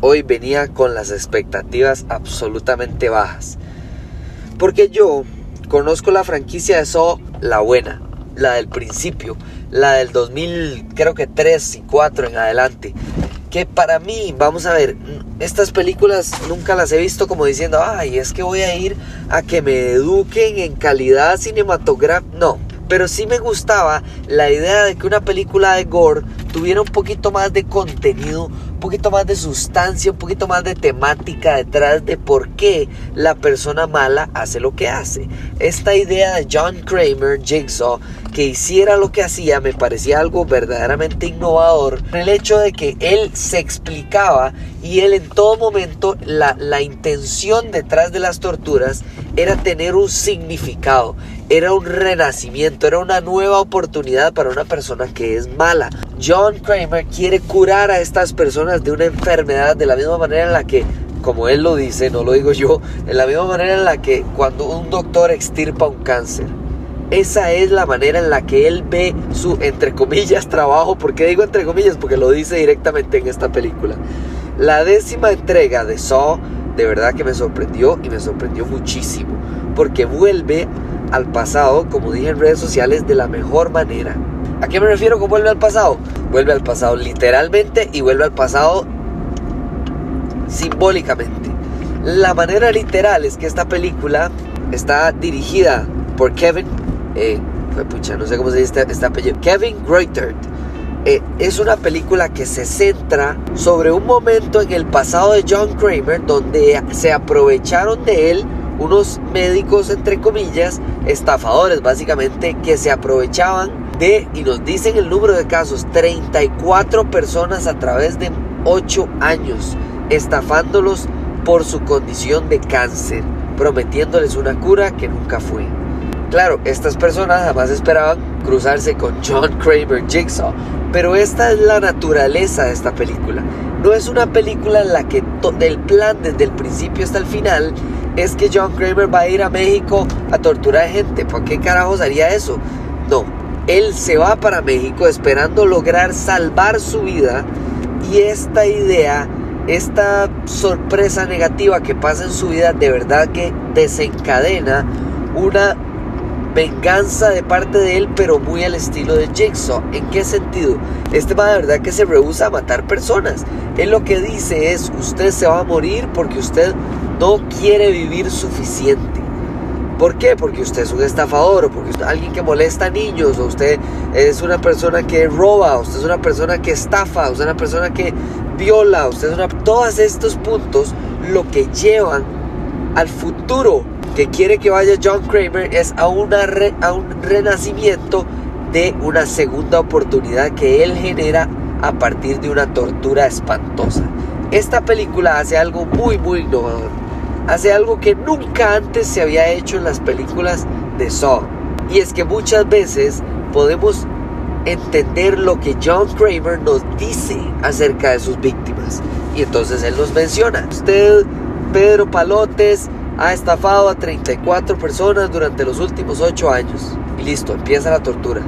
hoy venía con las expectativas absolutamente bajas. Porque yo conozco la franquicia de Saw, la buena, la del principio, la del 2000, creo que 3 y 4 en adelante. Que para mí, vamos a ver, estas películas nunca las he visto como diciendo, ay, es que voy a ir a que me eduquen en calidad cinematográfica. No, pero sí me gustaba la idea de que una película de gore tuviera un poquito más de contenido, poquito más de sustancia, un poquito más de temática detrás de por qué la persona mala hace lo que hace. Esta idea de John Kramer, Jigsaw, que hiciera lo que hacía me parecía algo verdaderamente innovador. El hecho de que él se explicaba y él en todo momento la, la intención detrás de las torturas era tener un significado, era un renacimiento, era una nueva oportunidad para una persona que es mala. John Kramer quiere curar a estas personas de una enfermedad de la misma manera en la que como él lo dice, no lo digo yo, en la misma manera en la que cuando un doctor extirpa un cáncer. Esa es la manera en la que él ve su, entre comillas, trabajo. ¿Por qué digo entre comillas? Porque lo dice directamente en esta película. La décima entrega de Saw, de verdad que me sorprendió y me sorprendió muchísimo. Porque vuelve al pasado, como dije en redes sociales, de la mejor manera. ¿A qué me refiero con vuelve al pasado? Vuelve al pasado literalmente y vuelve al pasado simbólicamente. La manera literal es que esta película está dirigida por Kevin, eh, pucha, no sé cómo se dice este, apellido, Kevin Greutert. Eh, es una película que se centra sobre un momento en el pasado de John Kramer donde se aprovecharon de él unos médicos, entre comillas, estafadores básicamente, que se aprovechaban de, y nos dicen el número de casos, 34 personas a través de 8 años, estafándolos por su condición de cáncer, prometiéndoles una cura que nunca fue. Claro, estas personas jamás esperaban cruzarse con John Kramer Jigsaw, pero esta es la naturaleza de esta película. No es una película en la que del plan desde el principio hasta el final es que John Kramer va a ir a México a torturar gente. ¿Por qué carajos haría eso? No, él se va para México esperando lograr salvar su vida y esta idea, esta sorpresa negativa que pasa en su vida de verdad que desencadena una venganza de parte de él, pero muy al estilo de Jigsaw. ¿En qué sentido? Este va de verdad que se rehúsa a matar personas. Él lo que dice es, usted se va a morir porque usted no quiere vivir suficiente. ¿Por qué? Porque usted es un estafador, o porque usted es alguien que molesta a niños, o usted es una persona que roba, o usted es una persona que estafa, o usted es una persona que viola, usted es una... Todos estos puntos lo que llevan al futuro que quiere que vaya John Kramer es a, una a un renacimiento de una segunda oportunidad que él genera a partir de una tortura espantosa. Esta película hace algo muy muy innovador hace algo que nunca antes se había hecho en las películas de Saw. Y es que muchas veces podemos entender lo que John Kramer nos dice acerca de sus víctimas. Y entonces él nos menciona, usted, Pedro Palotes, ha estafado a 34 personas durante los últimos 8 años. Y listo, empieza la tortura.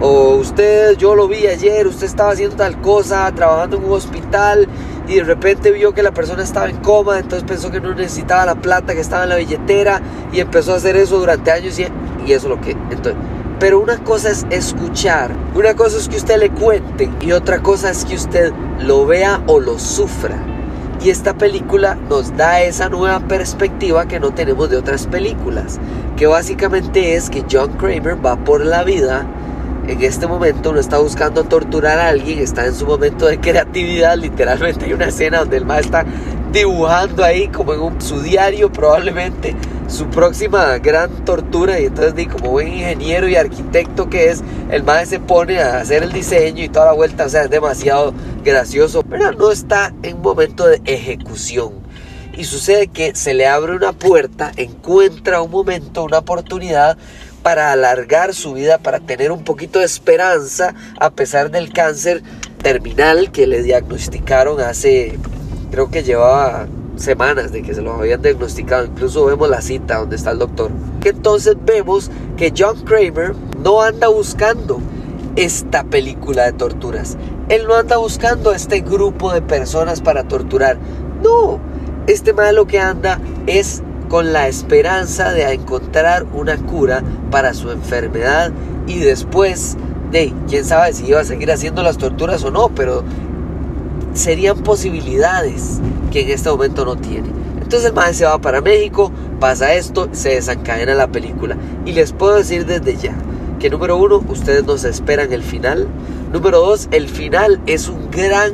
O usted, yo lo vi ayer, usted estaba haciendo tal cosa, trabajando en un hospital y de repente vio que la persona estaba en coma, entonces pensó que no necesitaba la plata que estaba en la billetera y empezó a hacer eso durante años y, y eso lo que... Entonces, pero una cosa es escuchar, una cosa es que usted le cuente y otra cosa es que usted lo vea o lo sufra. Y esta película nos da esa nueva perspectiva que no tenemos de otras películas, que básicamente es que John Kramer va por la vida en este momento no está buscando torturar a alguien, está en su momento de creatividad. Literalmente hay una escena donde el más está dibujando ahí como en su diario probablemente su próxima gran tortura y entonces como buen ingeniero y arquitecto que es, el más se pone a hacer el diseño y toda la vuelta, o sea, es demasiado gracioso, pero no está en momento de ejecución. y sucede que se le abre una puerta, encuentra un momento, una oportunidad para alargar su vida, para tener un poquito de esperanza a pesar del cáncer terminal que le diagnosticaron hace, creo que llevaba semanas de que se lo habían diagnosticado. Incluso vemos la cita donde está el doctor. Entonces vemos que John Kramer no anda buscando esta película de torturas. Él no anda buscando a este grupo de personas para torturar. No, este mal lo que anda es con la esperanza de encontrar una cura para su enfermedad y después de, quién sabe si iba a seguir haciendo las torturas o no, pero serían posibilidades que en este momento no tiene. Entonces el maestro se va para México, pasa esto, se desencadena la película. Y les puedo decir desde ya que número uno, ustedes no se esperan el final. Número dos, el final es un gran,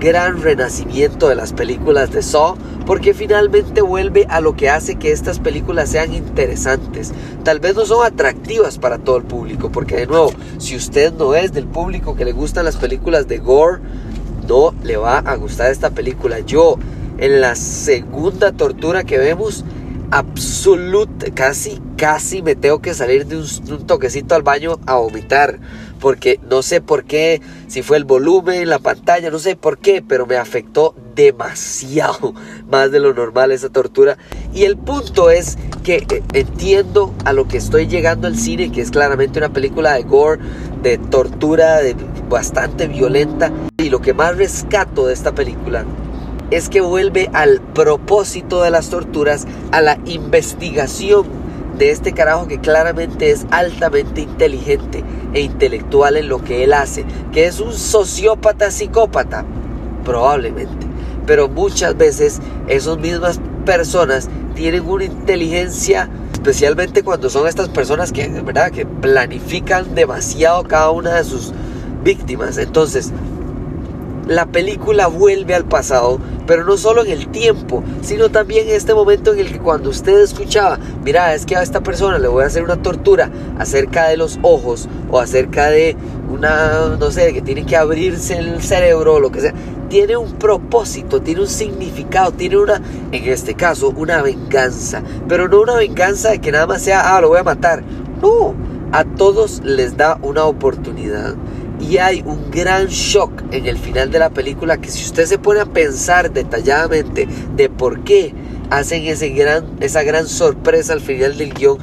gran renacimiento de las películas de Saw porque finalmente vuelve a lo que hace que estas películas sean interesantes. Tal vez no son atractivas para todo el público, porque de nuevo, si usted no es del público que le gustan las películas de gore, no le va a gustar esta película. Yo, en la segunda tortura que vemos, absoluta, casi, casi me tengo que salir de un, toquecito al baño a vomitar. Porque no sé por qué, si fue el volumen, la pantalla, no sé por qué, pero me afectó demasiado más de lo normal esa tortura. Y el punto es que eh, entiendo a lo que estoy llegando al cine, que es claramente una película de gore, de tortura, de bastante violenta. Y lo que más rescato de esta película es que vuelve al propósito de las torturas, a la investigación de este carajo que claramente es altamente inteligente e intelectual en lo que él hace, que es un sociópata psicópata, probablemente. Pero muchas veces esas mismas personas tienen una inteligencia, especialmente cuando son estas personas que, ¿verdad? que planifican demasiado cada una de sus víctimas. Entonces, la película vuelve al pasado, pero no solo en el tiempo, sino también en este momento en el que cuando usted escuchaba, mira, es que a esta persona le voy a hacer una tortura acerca de los ojos o acerca de una, no sé, que tiene que abrirse el cerebro o lo que sea, tiene un propósito, tiene un significado, tiene una, en este caso, una venganza, pero no una venganza de que nada más sea, ah, lo voy a matar, no, a todos les da una oportunidad. Y hay un gran shock en el final de la película que si usted se pone a pensar detalladamente de por qué hacen ese gran, esa gran sorpresa al final del guion,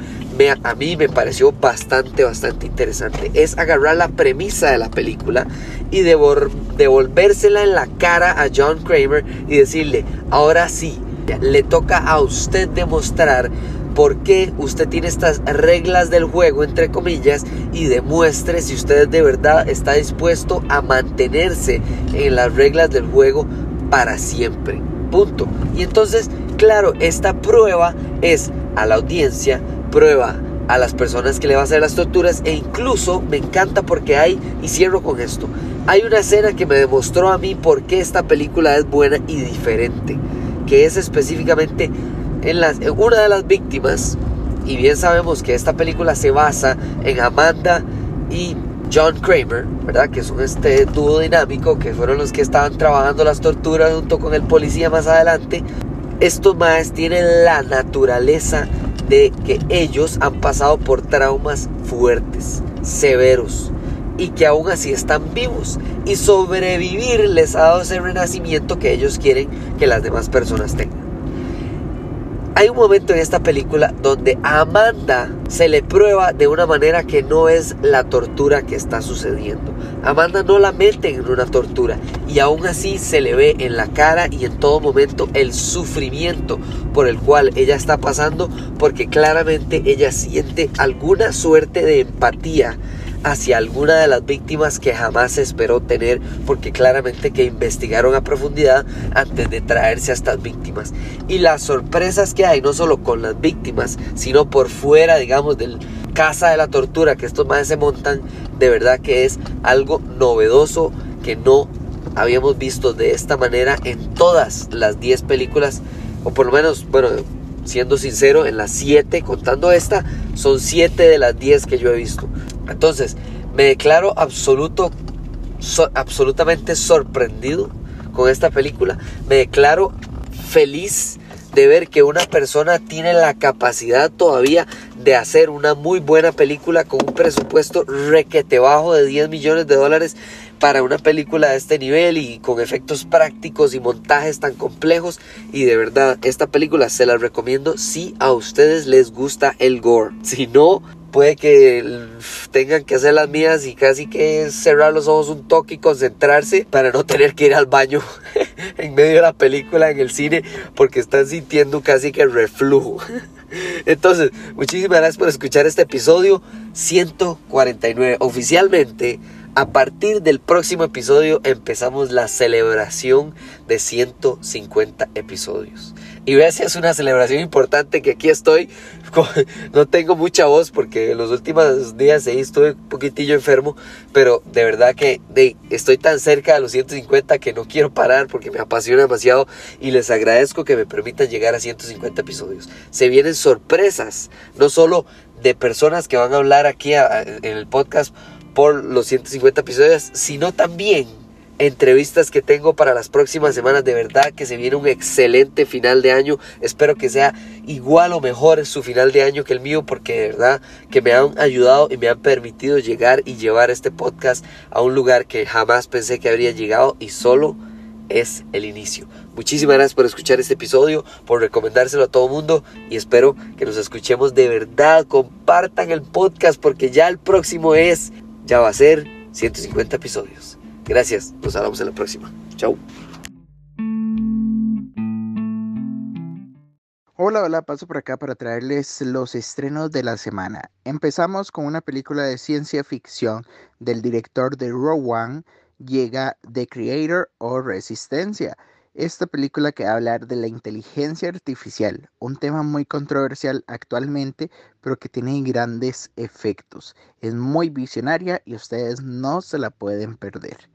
a mí me pareció bastante, bastante interesante. Es agarrar la premisa de la película y devolvérsela en la cara a John Kramer y decirle, ahora sí, le toca a usted demostrar por qué usted tiene estas reglas del juego, entre comillas, y demuestre si usted de verdad está dispuesto a mantenerse en las reglas del juego para siempre. Punto. Y entonces, claro, esta prueba es a la audiencia, prueba a las personas que le va a hacer las torturas e incluso me encanta porque hay, y cierro con esto, hay una escena que me demostró a mí por qué esta película es buena y diferente, que es específicamente en, una de las víctimas, y bien sabemos que esta película se basa en Amanda y John Kramer, ¿verdad? Que son este dúo dinámico que fueron los que estaban trabajando las torturas junto con el policía más adelante. Estos más tienen la naturaleza de que ellos han pasado por traumas fuertes, severos, y que aún así están vivos. Y sobrevivir les ha dado ese renacimiento que ellos quieren que las demás personas tengan. Hay un momento en esta película donde a Amanda se le prueba de una manera que no es la tortura que está sucediendo. Amanda no la meten en una tortura y aún así se le ve en la cara y en todo momento el sufrimiento por el cual ella está pasando porque claramente ella siente alguna suerte de empatía hacia alguna de las víctimas que jamás esperó tener porque claramente que investigaron a profundidad antes de traerse a estas víctimas. Y las sorpresas que hay no solo con las víctimas, sino por fuera, digamos, del casa de la tortura que estos más se montan, de verdad que es algo novedoso que no habíamos visto de esta manera en todas las 10 películas, o por lo menos, bueno, siendo sincero, en las 7, contando esta, son 7 de las 10 que yo he visto. Entonces, me declaro absoluto, absolutamente sorprendido con esta película. Me declaro feliz de ver que una persona tiene la capacidad todavía de hacer una muy buena película con un presupuesto requete bajo de 10 millones de dólares para una película de este nivel y con efectos prácticos y montajes tan complejos y de verdad esta película se la recomiendo si a ustedes les gusta el gore si no puede que tengan que hacer las mías y casi que cerrar los ojos un toque y concentrarse para no tener que ir al baño en medio de la película en el cine porque están sintiendo casi que reflujo. Entonces, muchísimas gracias por escuchar este episodio 149. Oficialmente a partir del próximo episodio empezamos la celebración de 150 episodios. Y si es una celebración importante que aquí estoy. No tengo mucha voz porque en los últimos días ahí estuve un poquitillo enfermo. Pero de verdad que estoy tan cerca de los 150 que no quiero parar porque me apasiona demasiado. Y les agradezco que me permitan llegar a 150 episodios. Se vienen sorpresas. No solo de personas que van a hablar aquí en el podcast por los 150 episodios, sino también entrevistas que tengo para las próximas semanas. De verdad que se viene un excelente final de año. Espero que sea igual o mejor su final de año que el mío, porque de verdad que me han ayudado y me han permitido llegar y llevar este podcast a un lugar que jamás pensé que habría llegado y solo es el inicio. Muchísimas gracias por escuchar este episodio, por recomendárselo a todo mundo y espero que nos escuchemos de verdad. Compartan el podcast porque ya el próximo es ya va a ser 150 episodios. Gracias, nos hablamos en la próxima. Chau. Hola, hola, paso por acá para traerles los estrenos de la semana. Empezamos con una película de ciencia ficción del director de One, llega The Creator o Resistencia. Esta película que va a hablar de la inteligencia artificial, un tema muy controversial actualmente, pero que tiene grandes efectos. Es muy visionaria y ustedes no se la pueden perder.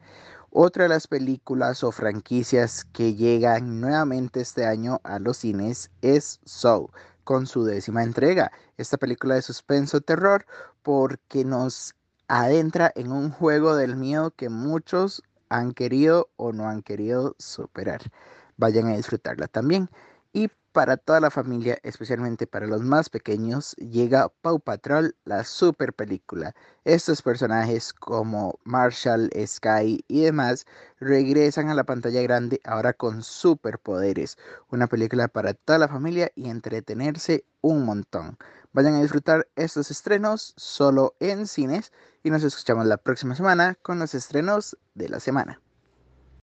Otra de las películas o franquicias que llegan nuevamente este año a los cines es Soul, con su décima entrega. Esta película de suspenso terror porque nos adentra en un juego del miedo que muchos han querido o no han querido superar. Vayan a disfrutarla también. Y para toda la familia, especialmente para los más pequeños, llega Paw Patrol, la super película. Estos personajes como Marshall, Sky y demás regresan a la pantalla grande ahora con superpoderes. Una película para toda la familia y entretenerse un montón. Vayan a disfrutar estos estrenos solo en cines y nos escuchamos la próxima semana con los estrenos de la semana.